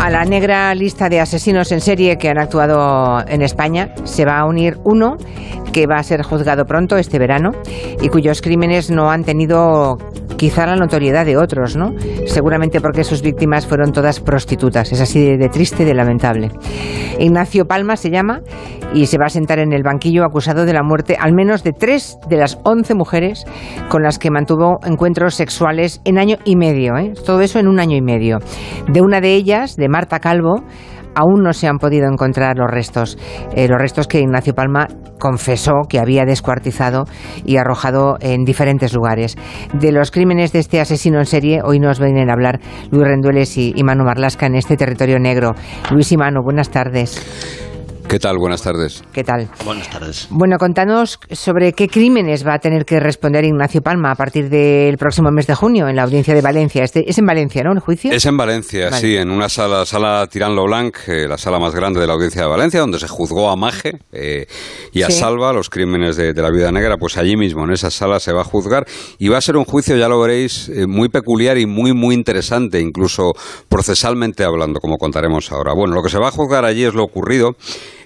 A la negra lista de asesinos en serie que han actuado en España se va a unir uno que va a ser juzgado pronto este verano y cuyos crímenes no han tenido quizá la notoriedad de otros, ¿no? Seguramente porque sus víctimas fueron todas prostitutas. Es así de, triste y de lamentable. Ignacio Palma se llama y se va a sentar en el banquillo acusado de la muerte al menos de tres de las once mujeres con las que mantuvo encuentros sexuales en año y medio. ¿eh? Todo eso en un año y medio. De una de ellas, de Marta Calvo, aún no se han podido encontrar los restos, eh, los restos que Ignacio Palma confesó que había descuartizado y arrojado en diferentes lugares. De los crímenes de este asesino en serie, hoy nos vienen a hablar Luis Rendueles y, y Manu Marlasca en este territorio negro. Luis y Manu, buenas tardes. ¿Qué tal? Buenas tardes. ¿Qué tal? Buenas tardes. Bueno, contanos sobre qué crímenes va a tener que responder Ignacio Palma a partir del próximo mes de junio en la audiencia de Valencia. Este, ¿Es en Valencia, no, el juicio? Es en Valencia, sí, en una sala, sala Tirán Lo Blanc, eh, la sala más grande de la audiencia de Valencia, donde se juzgó a Maje eh, y a Salva los crímenes de, la vida negra. Pues allí mismo, en esa sala, se va a juzgar y va a ser un juicio, ya lo veréis, eh, muy peculiar y muy, muy interesante, incluso procesalmente hablando, como contaremos ahora. Bueno, lo que se va a juzgar allí es lo ocurrido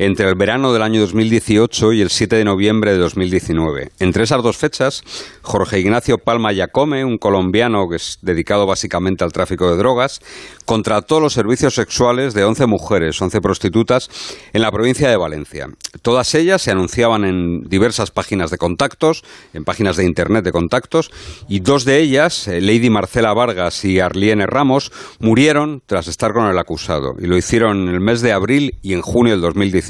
entre el verano del año 2018 y el 7 de noviembre de 2019. Entre esas dos fechas, Jorge Ignacio Palma Yacome, un colombiano que es dedicado básicamente al tráfico de drogas, contrató los servicios sexuales de 11 mujeres, 11 prostitutas, en la provincia de Valencia. Todas ellas se anunciaban en diversas páginas de contactos, en páginas de internet de contactos, y dos de ellas, eh, Lady Marcela Vargas y Arliene Ramos, murieron tras estar con el acusado, y lo hicieron en el mes de abril y en junio del 2019.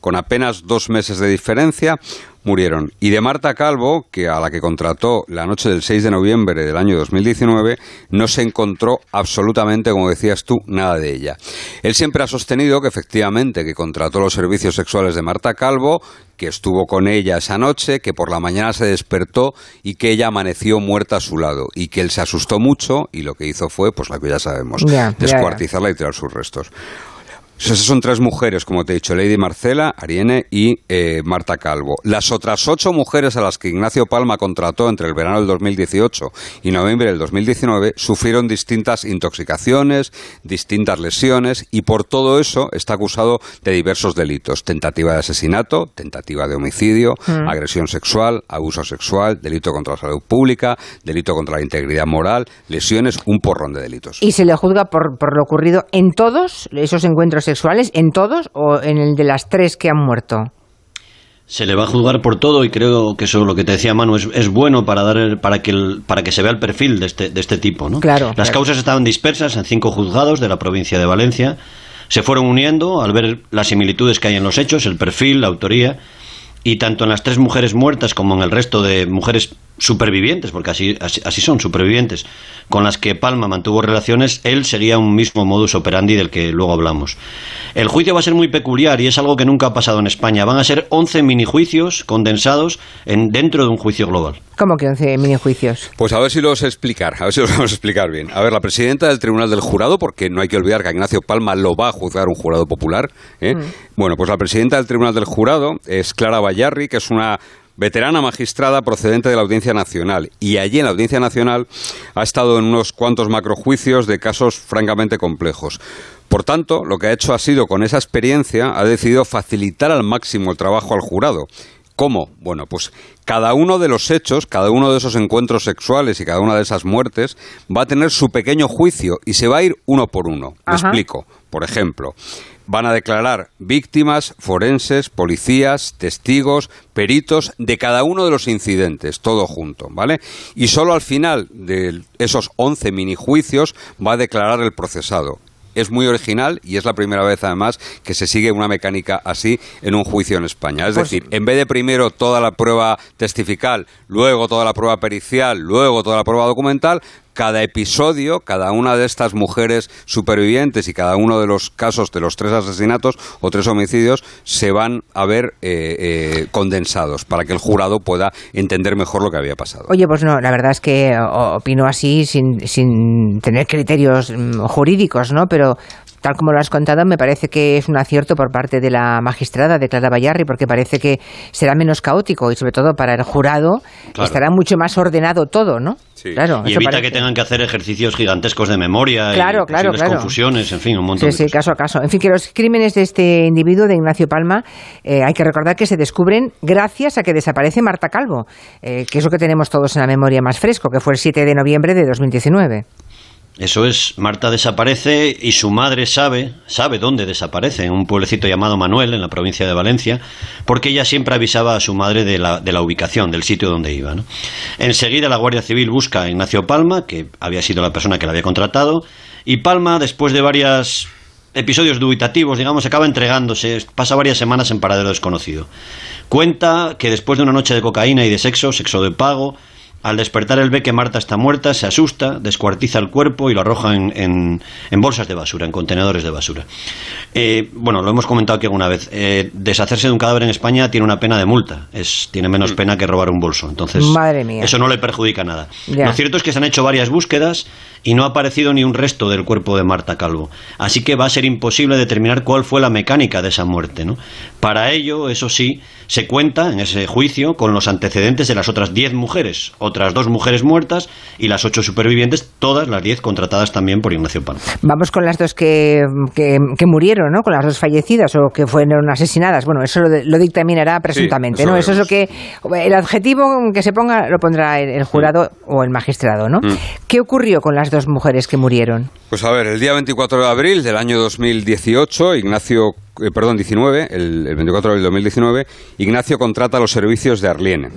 Con apenas dos meses de diferencia, murieron. Y de Marta Calvo, que a la que contrató la noche del 6 de noviembre del año 2019, no se encontró absolutamente, como decías tú, nada de ella. Él siempre ha sostenido que efectivamente que contrató los servicios sexuales de Marta Calvo, que estuvo con ella esa noche, que por la mañana se despertó y que ella amaneció muerta a su lado y que él se asustó mucho y lo que hizo fue, pues lo que ya sabemos, descuartizarla y tirar sus restos. Esas son tres mujeres, como te he dicho, Lady Marcela, Ariene y eh, Marta Calvo. Las otras ocho mujeres a las que Ignacio Palma contrató entre el verano del 2018 y noviembre del 2019 sufrieron distintas intoxicaciones, distintas lesiones y por todo eso está acusado de diversos delitos. Tentativa de asesinato, tentativa de homicidio, mm. agresión sexual, abuso sexual, delito contra la salud pública, delito contra la integridad moral, lesiones, un porrón de delitos. ¿Y se le juzga por, por lo ocurrido en todos esos encuentros sexuales en todos o en el de las tres que han muerto? Se le va a juzgar por todo y creo que eso lo que te decía Manu es, bueno para dar para que para que se vea el perfil de este, de este tipo, ¿no? Claro. Las causas estaban dispersas en cinco juzgados de la provincia de Valencia. Se fueron uniendo al ver las similitudes que hay en los hechos, el perfil, la autoría y tanto en las tres mujeres muertas como en el resto de mujeres supervivientes, porque así, así, son, supervivientes, con las que Palma mantuvo relaciones, él sería un mismo modus operandi del que luego hablamos. El juicio va a ser muy peculiar y es algo que nunca ha pasado en España. Van a ser 11 minijuicios condensados en, dentro de un juicio global. ¿Cómo que 11 minijuicios? Pues a ver si los explicar, a ver si los vamos a explicar bien. A ver, la presidenta del Tribunal del Jurado, porque no hay que olvidar que Ignacio Palma lo va a juzgar un jurado popular. ¿eh? Mm. Bueno, pues la presidenta del Tribunal del Jurado es Clara Bayarri, que es una veterana magistrada procedente de la Audiencia Nacional. Y allí en la Audiencia Nacional ha estado en unos cuantos macrojuicios de casos francamente complejos. Por tanto, lo que ha hecho ha sido, con esa experiencia, ha decidido facilitar al máximo el trabajo al jurado. ¿Cómo? Bueno, pues cada uno de los hechos, cada uno de esos encuentros sexuales y cada una de esas muertes va a tener su pequeño juicio y se va a ir uno por uno. Me explico. Por ejemplo, van a declarar víctimas, forenses, policías, testigos, peritos de cada uno de los incidentes, todo junto, ¿vale? Y solo al final de esos 11 minijuicios va a declarar el procesado es muy original y es la primera vez además que se sigue una mecánica así en un juicio en España. Es pues decir, en vez de primero toda la prueba testifical, luego toda la prueba pericial, luego toda la prueba documental, cada episodio, cada una de estas mujeres supervivientes y cada uno de los casos de los tres asesinatos o tres homicidios se van a ver eh, eh, condensados para que el jurado pueda entender mejor lo que había pasado. Oye, pues no, la verdad es que opino así sin, sin tener criterios mm, jurídicos, ¿no? Pero tal como lo has contado, me parece que es un acierto por parte de la magistrada de Clara Bayarri, porque parece que será menos caótico y sobre todo para el jurado estará mucho más ordenado todo, ¿no? Claro, y evita que tengan que hacer ejercicios gigantescos de memoria claro, y claro, claro. confusiones, en fin, un montón sí, Sí, caso a caso. En fin, que los crímenes de este individuo, de Ignacio Palma, eh, hay que recordar que se descubren gracias a que desaparece Marta Calvo, eh, que es lo que tenemos todos en la memoria más fresco, que fue el 7 de noviembre de 2019. Eso es, Marta desaparece y su madre sabe, sabe dónde desaparece, en un pueblecito llamado Manuel, en la provincia de Valencia, porque ella siempre avisaba a su madre de la, de la ubicación, del sitio donde iba. ¿no? Enseguida la Guardia Civil busca a Ignacio Palma, que había sido la persona que la había contratado, y Palma, después de varios episodios dubitativos, digamos, acaba entregándose, pasa varias semanas en paradero desconocido. Cuenta que después de una noche de cocaína y de sexo, sexo de pago, al despertar él ve que Marta está muerta, se asusta, descuartiza el cuerpo y lo arroja en, en, bolsas de basura, en contenedores de basura. Eh, bueno, lo hemos comentado aquí alguna vez. Eh, deshacerse de un cadáver en España tiene una pena de multa. Es, tiene menos mm. pena que robar un bolso. Entonces, eso no le perjudica nada. Lo cierto es que se han hecho varias búsquedas y no ha aparecido ni un resto del cuerpo de Marta Calvo. Así que va a ser imposible determinar cuál fue la mecánica de esa muerte. ¿no? Para ello, eso sí, se cuenta en ese juicio con los antecedentes de las otras diez mujeres, otras dos mujeres muertas y las ocho supervivientes, todas las diez contratadas también por Ignacio Palma. Vamos con las dos que, que, murieron, ¿no? Con las dos fallecidas o que fueron asesinadas. Bueno, eso lo, dictaminará presuntamente, ¿no? Eso es lo que el adjetivo que se ponga lo pondrá el, jurado o el magistrado, ¿no? Mm. ¿Qué ocurrió con las dos mujeres que murieron? Pues a ver, el día 24 de abril del año 2018, Ignacio eh, perdón, 19, el, 24 de abril de 2019, Ignacio contrata los servicios de Arliene.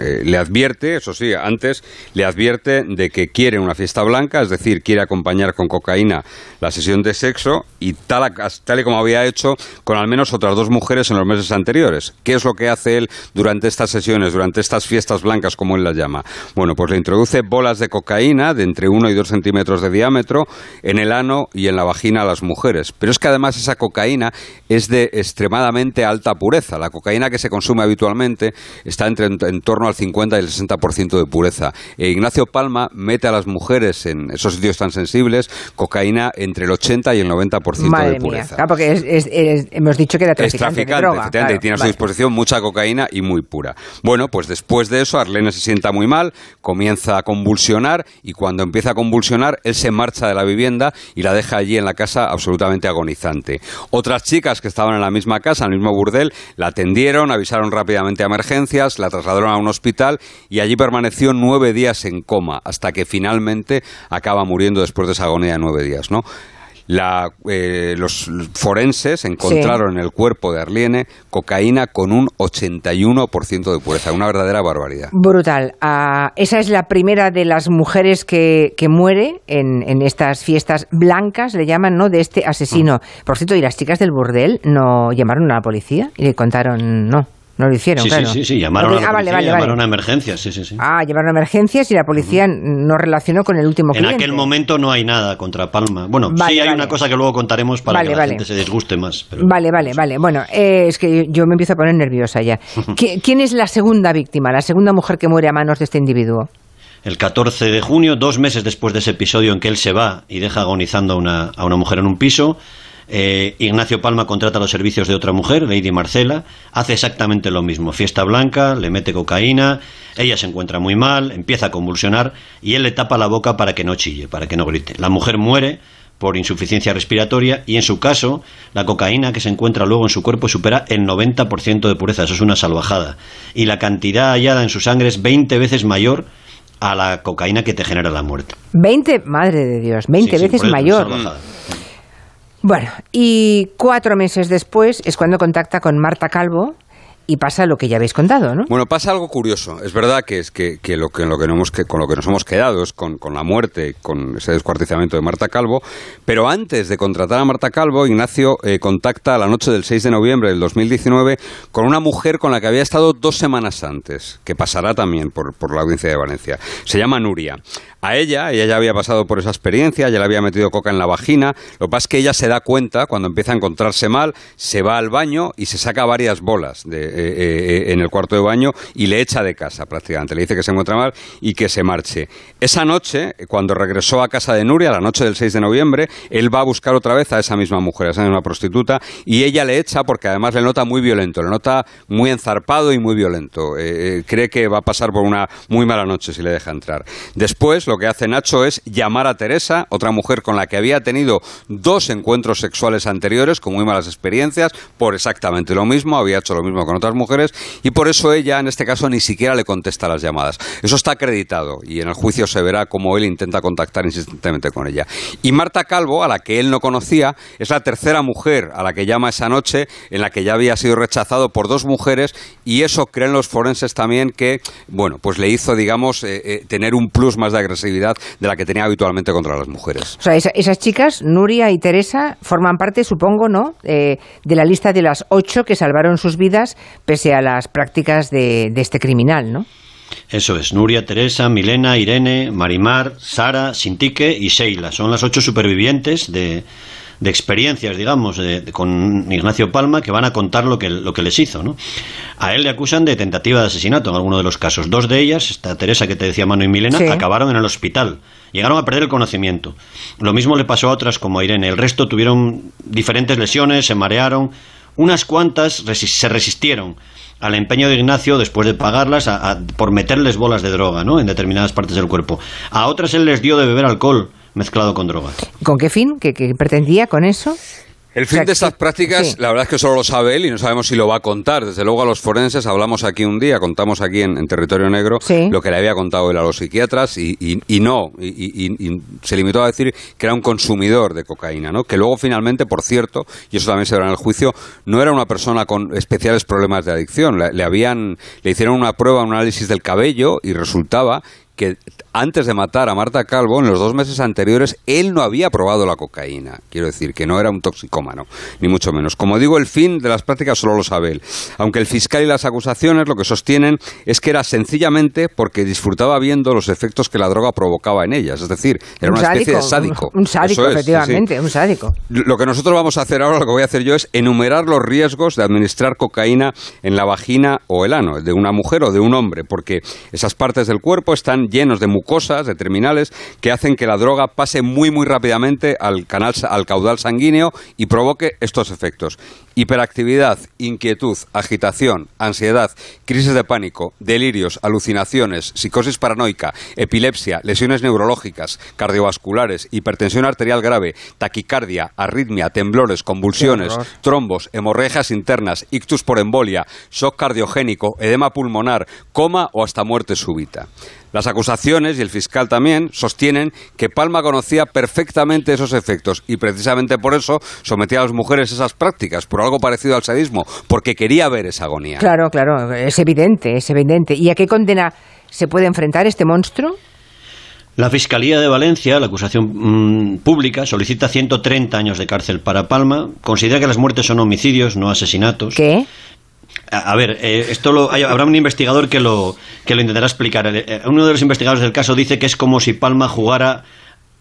Eh, le advierte, eso sí, antes le advierte de que quiere una fiesta blanca, es decir, quiere acompañar con cocaína la sesión de sexo y tal, tal y como había hecho con al menos otras dos mujeres en los meses anteriores. ¿Qué es lo que hace él durante estas sesiones, durante estas fiestas blancas, como él las llama? Bueno, pues le introduce bolas de cocaína de entre 1 y 2 centímetros de diámetro en el ano y en la vagina a las mujeres. Pero es que además esa cocaína es de extremadamente alta pureza. La cocaína que se consume habitualmente está entre en, torno al 50 y el 60% de pureza. E Ignacio Palma mete a las mujeres en esos sitios tan sensibles cocaína entre el 80 y el 90% de pureza. Claro, porque hemos dicho que era traficante, es traficante y tiene a su disposición mucha cocaína y muy pura. Bueno, pues después de eso Arlene se sienta muy mal, comienza a convulsionar y cuando empieza a convulsionar él se marcha de la vivienda y la deja allí en la casa absolutamente agonizante. Otras chicas que estaban en la misma casa, en el mismo burdel, la atendieron, avisaron rápidamente a emergencias, la trasladaron a un hospital y allí permaneció nueve días en coma, hasta que finalmente acaba muriendo después de esa agonía de nueve días, ¿no? La, eh, los forenses encontraron en el cuerpo de Arliene cocaína con un 81% de pureza, una verdadera barbaridad. Brutal. Ah, esa es la primera de las mujeres que, que muere en, en, estas fiestas blancas, le llaman, ¿no?, de este asesino. Mm. Por cierto, ¿y las chicas del burdel no llamaron a la policía y le contaron no? No lo hicieron, sí, claro. Sí, sí, llamaron, a, la ah, policía, llamaron a emergencias, sí, sí, sí. Ah, llamaron a emergencias y la policía no relacionó con el último cliente. En aquel momento no hay nada contra Palma. Bueno, sí hay una cosa que luego contaremos para que la gente se disguste más. Vale, vale, vale. Bueno, eh, es que yo me empiezo a poner nerviosa ya. ¿Quién es la segunda víctima, la segunda mujer que muere a manos de este individuo? El 14 de junio, dos meses después de ese episodio en que él se va y deja agonizando a una, a una mujer en un piso, eh, Ignacio Palma contrata los servicios de otra mujer, Lady Marcela, hace exactamente lo mismo. Fiesta blanca, le mete cocaína, ella se encuentra muy mal, empieza a convulsionar y él le tapa la boca para que no chille, para que no grite. La mujer muere por insuficiencia respiratoria y en su caso la cocaína que se encuentra luego en su cuerpo supera el 90% de pureza, eso es una salvajada. Y la cantidad hallada en su sangre es 20 veces mayor a la cocaína que te genera la muerte. 20, madre de Dios, 20 veces mayor. Bueno, y cuatro meses después es cuando contacta con Marta Calvo, y pasa lo que ya habéis contado, ¿no? Bueno, pasa algo curioso. Es verdad que es que, lo que, lo que, hemos, con lo que nos hemos quedado es con, con, la muerte, con ese descuartizamiento de Marta Calvo. Pero antes de contratar a Marta Calvo, Ignacio eh, contacta a la noche del 6 de noviembre del 2019 con una mujer con la que había estado dos semanas antes, que pasará también por, por la audiencia de Valencia. Se llama Nuria. A ella, ella ya había pasado por esa experiencia, ya le había metido coca en la vagina. Lo que pasa es que ella se da cuenta cuando empieza a encontrarse mal, se va al baño y se saca varias bolas de en el cuarto de baño y le echa de casa prácticamente. Le dice que se encuentra mal y que se marche. Esa noche, cuando regresó a casa de Nuria, la noche del 6 de noviembre, él va a buscar otra vez a esa misma mujer, a esa misma prostituta, y ella le echa porque además le nota muy violento, le nota muy enzarpado y muy violento. cree que va a pasar por una muy mala noche si le deja entrar. Después, lo que hace Nacho es llamar a Teresa, otra mujer con la que había tenido dos encuentros sexuales anteriores con muy malas experiencias, por exactamente lo mismo, había hecho lo mismo con mujeres, y por eso ella, en este caso, ni siquiera le contesta las llamadas. Eso está acreditado, y en el juicio se verá cómo él intenta contactar insistentemente con ella. Y Marta Calvo, a la que él no conocía, es la tercera mujer a la que llama esa noche, en la que ya había sido rechazado por dos mujeres, y eso creen los forenses también que, bueno, pues le hizo, digamos, eh, eh, tener un plus más de agresividad de la que tenía habitualmente contra las mujeres. O sea, esas chicas, Nuria y Teresa, forman parte, supongo, ¿no?, eh, de la lista de las ocho que salvaron sus vidas pese a las prácticas de, de este criminal, ¿no? Eso es, Nuria, Teresa, Milena, Irene, Marimar, Sara, Sintique y Sheila. Son las ocho supervivientes de, de experiencias, digamos, con Ignacio Palma que van a contar lo que, lo que les hizo. ¿no? A él le acusan de tentativa de asesinato en alguno de los casos. Dos de ellas, esta Teresa que te decía Mano y Milena, acabaron en el hospital. Llegaron a perder el conocimiento. Lo mismo le pasó a otras como a Irene. El resto tuvieron diferentes lesiones, se marearon. Unas cuantas se resistieron al empeño de Ignacio después de pagarlas por meterles bolas de droga ¿no? en determinadas partes del cuerpo. A otras él les dio de beber alcohol mezclado con drogas. ¿Con qué fin? ¿Qué, pretendía con eso? El fin de estas prácticas, la verdad es que solo lo sabe él y no sabemos si lo va a contar. Desde luego a los forenses hablamos aquí un día, contamos aquí en, Territorio Negro lo que le había contado él a los psiquiatras y, no, y, se limitó a decir que era un consumidor de cocaína, ¿no? Que luego finalmente, por cierto, y eso también se verá en el juicio, no era una persona con especiales problemas de adicción. Le, habían, le hicieron una prueba, un análisis del cabello y resultaba que antes de matar a Marta Calvo, en los dos meses anteriores, él no había probado la cocaína. Quiero decir, que no era un toxicómano, ni mucho menos. Como digo, el fin de las prácticas solo lo sabe él. Aunque el fiscal y las acusaciones lo que sostienen es que era sencillamente porque disfrutaba viendo los efectos que la droga provocaba en ellas. Es decir, era una especie de sádico. Un, sádico, efectivamente, un sádico. Lo que nosotros vamos a hacer ahora, lo que voy a hacer yo es enumerar los riesgos de administrar cocaína en la vagina o el ano, de una mujer o de un hombre, porque esas partes del cuerpo están llenos de mucosas, de terminales, que hacen que la droga pase muy, muy rápidamente al, canal, al caudal sanguíneo y provoque estos efectos. Hiperactividad, inquietud, agitación, ansiedad, crisis de pánico, delirios, alucinaciones, psicosis paranoica, epilepsia, lesiones neurológicas, cardiovasculares, hipertensión arterial grave, taquicardia, arritmia, temblores, convulsiones, trombos, hemorragias internas, ictus por embolia, shock cardiogénico, edema pulmonar, coma o hasta muerte súbita. Las acusaciones y el fiscal también sostienen que Palma conocía perfectamente esos efectos y precisamente por eso sometía a las mujeres a esas prácticas, por algo parecido al sadismo, porque quería ver esa agonía. Claro, claro, es evidente, es evidente. ¿Y a qué condena se puede enfrentar este monstruo? La Fiscalía de Valencia, la acusación mm, pública, solicita 130 años de cárcel para Palma. Considera que las muertes son homicidios, no asesinatos. ¿Qué? A, ver, eh, esto lo, habrá un investigador que lo, que lo intentará explicar. Eh, uno de los investigadores del caso dice que es como si Palma jugara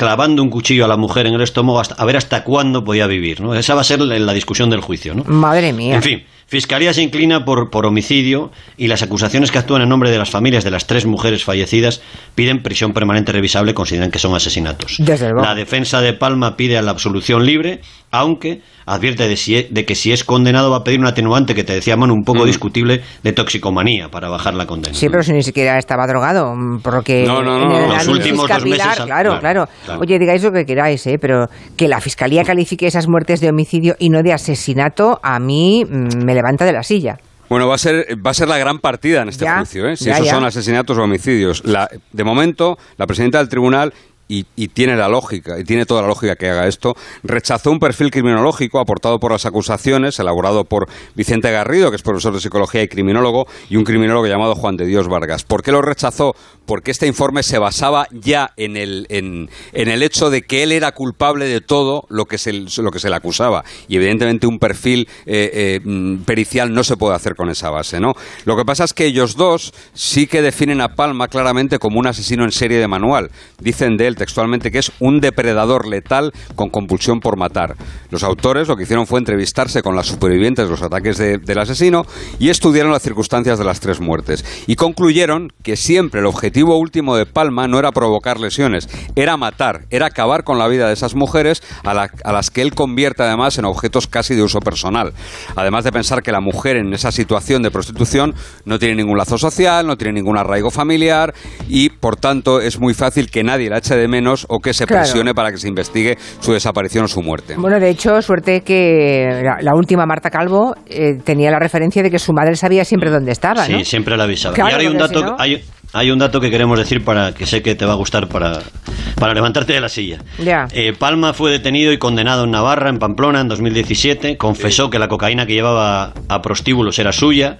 clavando un cuchillo a la mujer en el estómago a ver hasta cuándo podía vivir. ¿no? Esa va a ser la, discusión del juicio. ¿no? Madre mía. En fin, Fiscalía se inclina por, por homicidio y las acusaciones que actúan en nombre de las familias de las tres mujeres fallecidas piden prisión permanente revisable, consideran que son asesinatos. La defensa de Palma pide a la absolución libre, aunque advierte de, de, que si es condenado va a pedir un atenuante que te decía Manu un poco mm. discutible de toxicomanía para bajar la condena. Sí, pero si ni siquiera estaba drogado, porque no, no, no, los últimos dos meses, claro, claro, Oye, digáis lo que queráis, ¿eh? pero que la fiscalía califique esas muertes de homicidio y no de asesinato a mí mm, me levanta de la silla. Bueno, va a ser, va a ser la gran partida en este juicio, ¿eh? si esos son asesinatos o homicidios. de momento, la presidenta del tribunal y, tiene la lógica, y tiene toda la lógica que haga esto, rechazó un perfil criminológico aportado por las acusaciones, elaborado por Vicente Garrido, que es profesor de psicología y criminólogo, y un criminólogo llamado Juan de Dios Vargas. ¿Por qué lo rechazó? Porque este informe se basaba ya en el, en, el hecho de que él era culpable de todo lo que se, lo que se le acusaba. Y evidentemente un perfil eh, eh, mm, pericial no se puede hacer con esa base. ¿no? Lo que pasa es que ellos dos sí que definen a Palma claramente como un asesino en serie de manual. Dicen de él textualmente que es un depredador letal con compulsión por matar. Los autores lo que hicieron fue entrevistarse con las supervivientes de los ataques del asesino y estudiaron las circunstancias de las tres muertes. Y concluyeron que siempre el objetivo último de Palma no era provocar lesiones, era matar, era acabar con la vida de esas mujeres a, a las que él convierte además en objetos casi de uso personal. Además de pensar que la mujer en esa situación de prostitución no tiene ningún lazo social, no tiene ningún arraigo familiar y por tanto es muy fácil que nadie la eche de menos o que se presione para que se investigue su desaparición o su muerte. Bueno, de hecho, suerte que la, última Marta Calvo eh, tenía la referencia de que su madre sabía siempre dónde estaba. Sí, siempre la avisaba. y ahora hay un dato, hay, un dato que queremos decir para que sé que te va a gustar para, para levantarte de la silla. Ya. Eh, Palma fue detenido y condenado en Navarra, en Pamplona, en 2017. Confesó que la cocaína que llevaba a prostíbulos era suya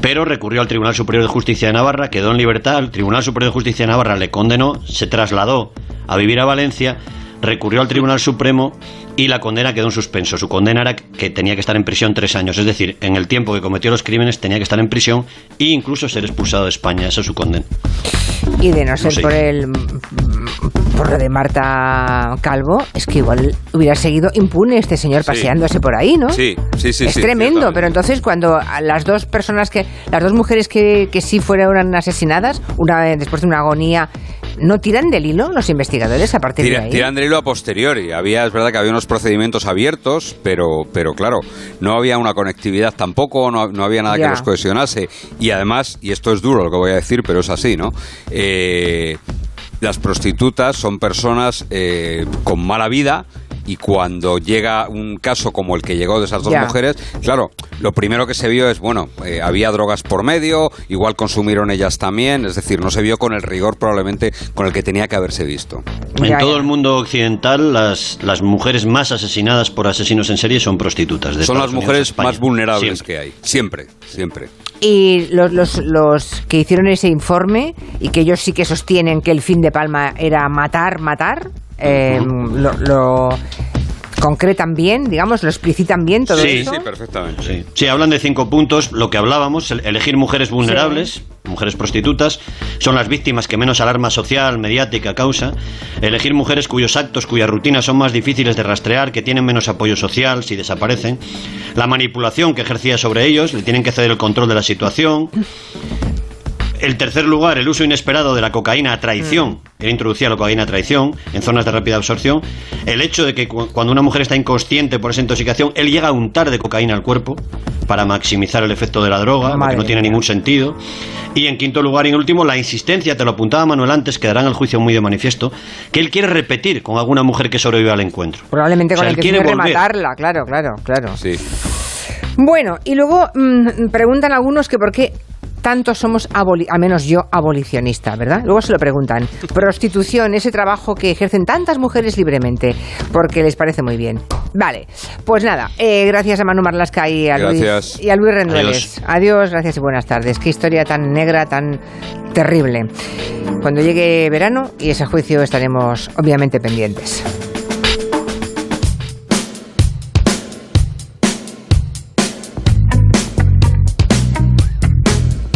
pero recurrió al Tribunal Superior de Justicia de Navarra, quedó en libertad, el Tribunal Superior de Justicia de Navarra le condenó, se trasladó a vivir a Valencia, recurrió al Tribunal Supremo y la condena quedó en suspenso. Su condena era que tenía que estar en prisión tres años, es decir, en el tiempo que cometió los crímenes tenía que estar en prisión e incluso ser expulsado de España. Esa es su condena. Y de no ser por el por lo de Marta Calvo, es que igual hubiera seguido impune este señor paseándose por ahí, ¿no? Sí, sí, sí. Es tremendo, pero entonces cuando las dos personas que, las dos mujeres que, que sí fueron asesinadas, una después de una agonía ¿No tiran del hilo los investigadores a partir de ahí? Tiran del hilo a posteriori. Había, es verdad que había unos procedimientos abiertos, pero, pero claro, no había una conectividad tampoco, no, no había nada que los cohesionase. Y además, y esto es duro lo que voy a decir, pero es así, ¿no? Eh, las prostitutas son personas eh, con mala vida y cuando llega un caso como el que llegó de esas dos mujeres, claro, lo primero que se vio es, bueno, eh, había drogas por medio, igual consumieron ellas también, es decir, no se vio con el rigor probablemente con el que tenía que haberse visto. En todo el mundo occidental, las, las mujeres más asesinadas por asesinos en serie son prostitutas. son las mujeres más vulnerables que hay, siempre, siempre. Y los, los, los, que hicieron ese informe y que ellos sí que sostienen que el fin de Palma era matar, matar, eh, lo, concretan bien, digamos, lo explicitan bien todo sí, eso. Sí, perfectamente. Sí. sí. hablan de cinco puntos, lo que hablábamos, elegir mujeres vulnerables, mujeres prostitutas, son las víctimas que menos alarma social, mediática causa, elegir mujeres cuyos actos, cuyas rutinas son más difíciles de rastrear, que tienen menos apoyo social si desaparecen, la manipulación que ejercía sobre ellos, le tienen que ceder el control de la situación, el tercer lugar, el uso inesperado de la cocaína a traición. Mm. Él introducía la cocaína a traición en zonas de rápida absorción. El hecho de que cuando una mujer está inconsciente por esa intoxicación, él llega a untar de cocaína al cuerpo para maximizar el efecto de la droga, que no tiene ningún sentido. Y en quinto lugar y en último, la insistencia, te lo apuntaba Manuel antes, quedará en el juicio muy de manifiesto, que él quiere repetir con alguna mujer que sobrevive al encuentro. Probablemente con el que quiere rematarla, claro, claro, claro. Sí. Bueno, y luego mm, preguntan algunos que por qué tanto somos, a menos yo, abolicionista, ¿verdad? Luego se lo preguntan. Prostitución, ese trabajo que ejercen tantas mujeres libremente, porque les parece muy bien. Vale, pues nada, eh, gracias a Manu Marlasca y a Luis, y a Luis Rendueles. Adiós, gracias y buenas tardes. Qué historia tan negra, tan terrible. Cuando llegue verano y ese juicio estaremos obviamente pendientes.